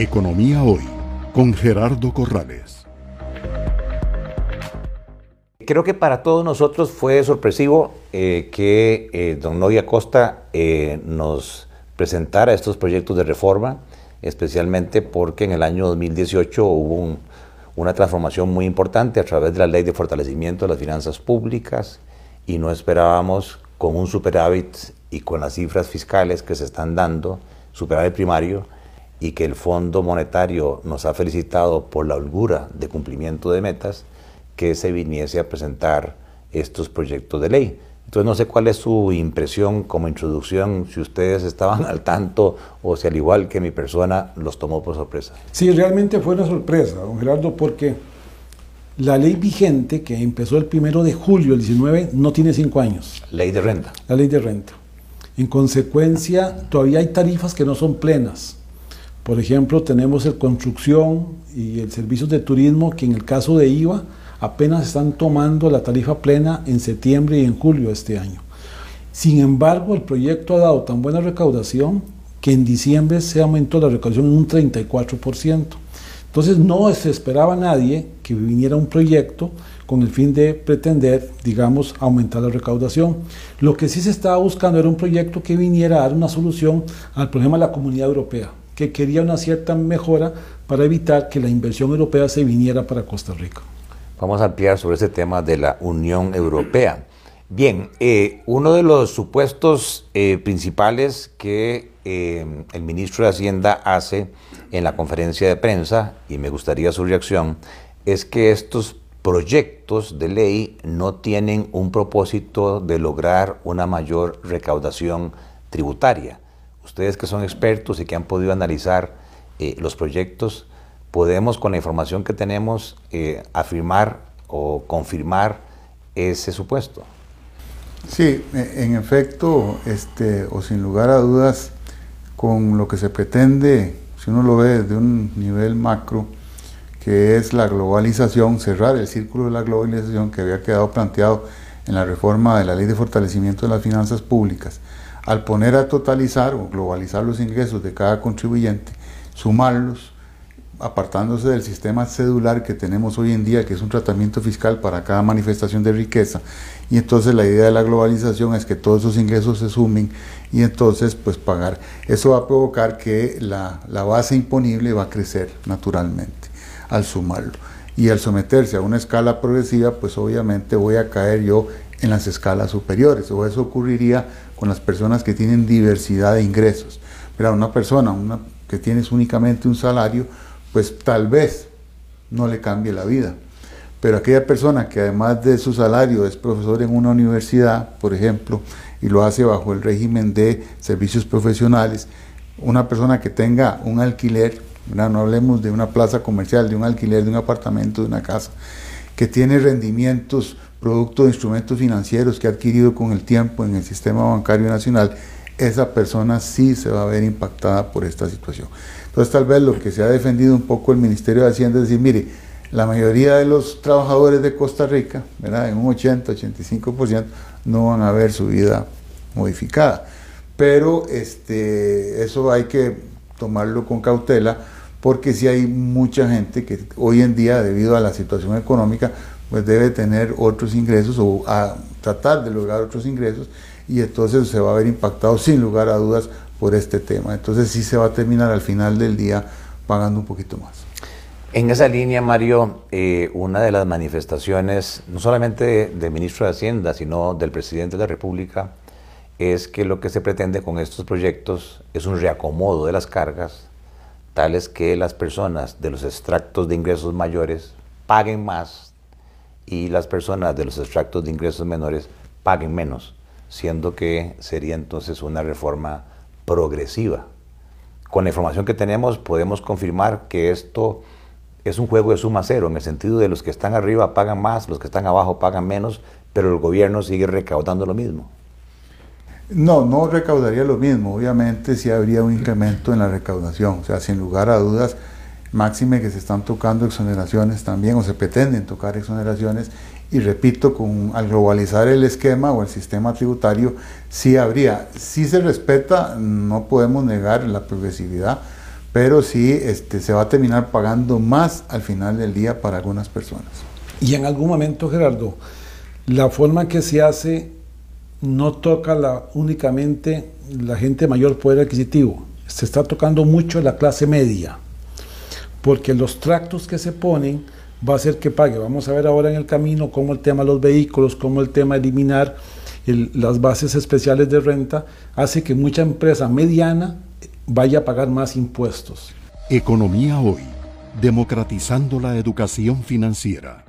Economía Hoy con Gerardo Corrales. Creo que para todos nosotros fue sorpresivo eh, que eh, don Noy Acosta eh, nos presentara estos proyectos de reforma, especialmente porque en el año 2018 hubo una transformación muy importante a través de la ley de fortalecimiento de las finanzas públicas y no esperábamos con un superávit y con las cifras fiscales que se están dando, superávit primario, y que el Fondo Monetario nos ha felicitado por la holgura de cumplimiento de metas, que se viniese a presentar estos proyectos de ley. Entonces no sé cuál es su impresión como introducción, si ustedes estaban al tanto o si al igual que mi persona los tomó por sorpresa. Sí, realmente fue una sorpresa, don Gerardo, porque la ley vigente, que empezó el primero de julio del 19, no tiene cinco años. Ley de renta. La ley de renta. En consecuencia, todavía hay tarifas que no son plenas. Por ejemplo, tenemos el construcción y el servicio de turismo que en el caso de IVA apenas están tomando la tarifa plena en septiembre y en julio de este año. Sin embargo, el proyecto ha dado tan buena recaudación que en diciembre se aumentó la recaudación en un 34%. Entonces no se esperaba nadie que viniera un proyecto con el fin de pretender, digamos, aumentar la recaudación. Lo que sí se estaba buscando era un proyecto que viniera a dar una solución al problema de la comunidad europea que quería una cierta mejora para evitar que la inversión europea se viniera para Costa Rica. Vamos a ampliar sobre ese tema de la Unión Europea. Bien, eh, uno de los supuestos eh, principales que eh, el ministro de Hacienda hace en la conferencia de prensa, y me gustaría su reacción, es que estos proyectos de ley no tienen un propósito de lograr una mayor recaudación tributaria ustedes que son expertos y que han podido analizar eh, los proyectos, podemos con la información que tenemos eh, afirmar o confirmar ese supuesto. Sí, e, en efecto, este, o sin lugar a dudas, con lo que se pretende, si uno lo ve desde un nivel macro, que es la globalización, cerrar el círculo de la globalización que había quedado planteado en la reforma de la Ley de Fortalecimiento de las Finanzas Públicas, al poner a totalizar o globalizar los ingresos de cada contribuyente, sumarlos, apartándose del sistema cedular que tenemos hoy en día, que es un tratamiento fiscal para cada manifestación de riqueza. Y entonces la idea de la globalización es que todos esos ingresos se sumen y entonces pues pagar. Eso va a provocar que la, la base imponible va a crecer naturalmente al sumarlo. Y al someterse a una escala progresiva, pues obviamente voy a caer yo en las escalas superiores, o eso ocurriría con las personas que tienen diversidad de ingresos. Pero una persona una, que tienes únicamente un salario, pues tal vez no le cambie la vida. Pero aquella persona que además de su salario es profesor en una universidad, por ejemplo, y lo hace bajo el régimen de servicios profesionales, una persona que tenga un alquiler, no hablemos de una plaza comercial, de un alquiler, de un apartamento, de una casa, que tiene rendimientos producto de instrumentos financieros que ha adquirido con el tiempo en el sistema bancario nacional, esa persona sí se va a ver impactada por esta situación. Entonces tal vez lo que se ha defendido un poco el Ministerio de Hacienda es decir, mire, la mayoría de los trabajadores de Costa Rica, ¿verdad? en un 80-85%, no van a ver su vida modificada. Pero este, eso hay que tomarlo con cautela porque si hay mucha gente que hoy en día, debido a la situación económica, pues debe tener otros ingresos o a tratar de lograr otros ingresos y entonces se va a ver impactado sin lugar a dudas por este tema. Entonces sí se va a terminar al final del día pagando un poquito más. En esa línea, Mario, eh, una de las manifestaciones, no solamente del ministro de Hacienda, sino del presidente de la República, es que lo que se pretende con estos proyectos es un reacomodo de las cargas, tales que las personas de los extractos de ingresos mayores paguen más y las personas de los extractos de ingresos menores paguen menos, siendo que sería entonces una reforma progresiva. Con la información que tenemos podemos confirmar que esto es un juego de suma cero, en el sentido de los que están arriba pagan más, los que están abajo pagan menos, pero el gobierno sigue recaudando lo mismo. No, no recaudaría lo mismo, obviamente sí habría un incremento en la recaudación, o sea, sin lugar a dudas máxime que se están tocando exoneraciones también o se pretenden tocar exoneraciones y repito, con, al globalizar el esquema o el sistema tributario sí habría, si se respeta, no podemos negar la progresividad, pero sí este, se va a terminar pagando más al final del día para algunas personas. Y en algún momento, Gerardo, la forma que se hace no toca la, únicamente la gente mayor poder adquisitivo, se está tocando mucho la clase media, porque los tractos que se ponen va a hacer que pague. Vamos a ver ahora en el camino cómo el tema de los vehículos, cómo el tema de eliminar las bases especiales de renta, hace que mucha empresa mediana vaya a pagar más impuestos. Economía hoy, democratizando la educación financiera.